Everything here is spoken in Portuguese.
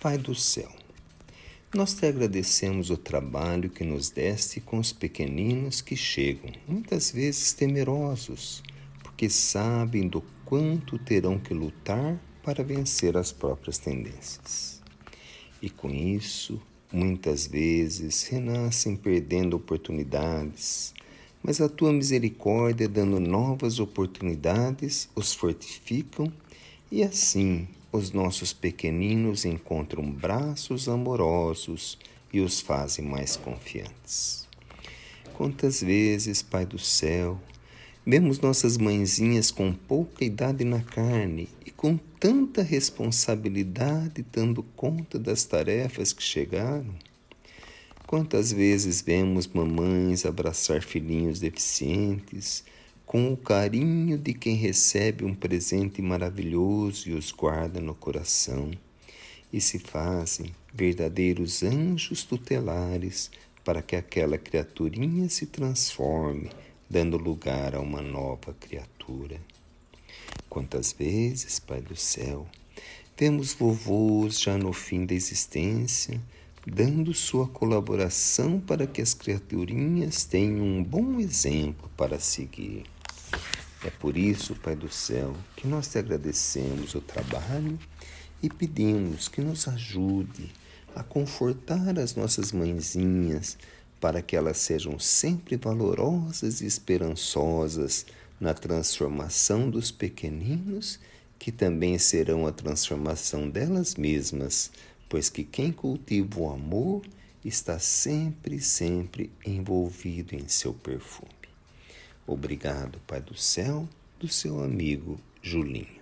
Pai do céu, nós te agradecemos o trabalho que nos deste com os pequeninos que chegam, muitas vezes temerosos, porque sabem do quanto terão que lutar para vencer as próprias tendências. E com isso, muitas vezes renascem perdendo oportunidades, mas a tua misericórdia, dando novas oportunidades, os fortificam e assim os nossos pequeninos encontram braços amorosos e os fazem mais confiantes. Quantas vezes, Pai do céu, vemos nossas mãezinhas com pouca idade na carne e com tanta responsabilidade dando conta das tarefas que chegaram? Quantas vezes vemos mamães abraçar filhinhos deficientes, com o carinho de quem recebe um presente maravilhoso e os guarda no coração, e se fazem verdadeiros anjos tutelares para que aquela criaturinha se transforme, dando lugar a uma nova criatura. Quantas vezes, Pai do céu, vemos vovôs já no fim da existência, dando sua colaboração para que as criaturinhas tenham um bom exemplo para seguir. É por isso, Pai do céu, que nós te agradecemos o trabalho e pedimos que nos ajude a confortar as nossas mãezinhas para que elas sejam sempre valorosas e esperançosas na transformação dos pequeninos, que também serão a transformação delas mesmas, pois que quem cultiva o amor está sempre, sempre envolvido em seu perfume. Obrigado, Pai do céu, do seu amigo Julinho.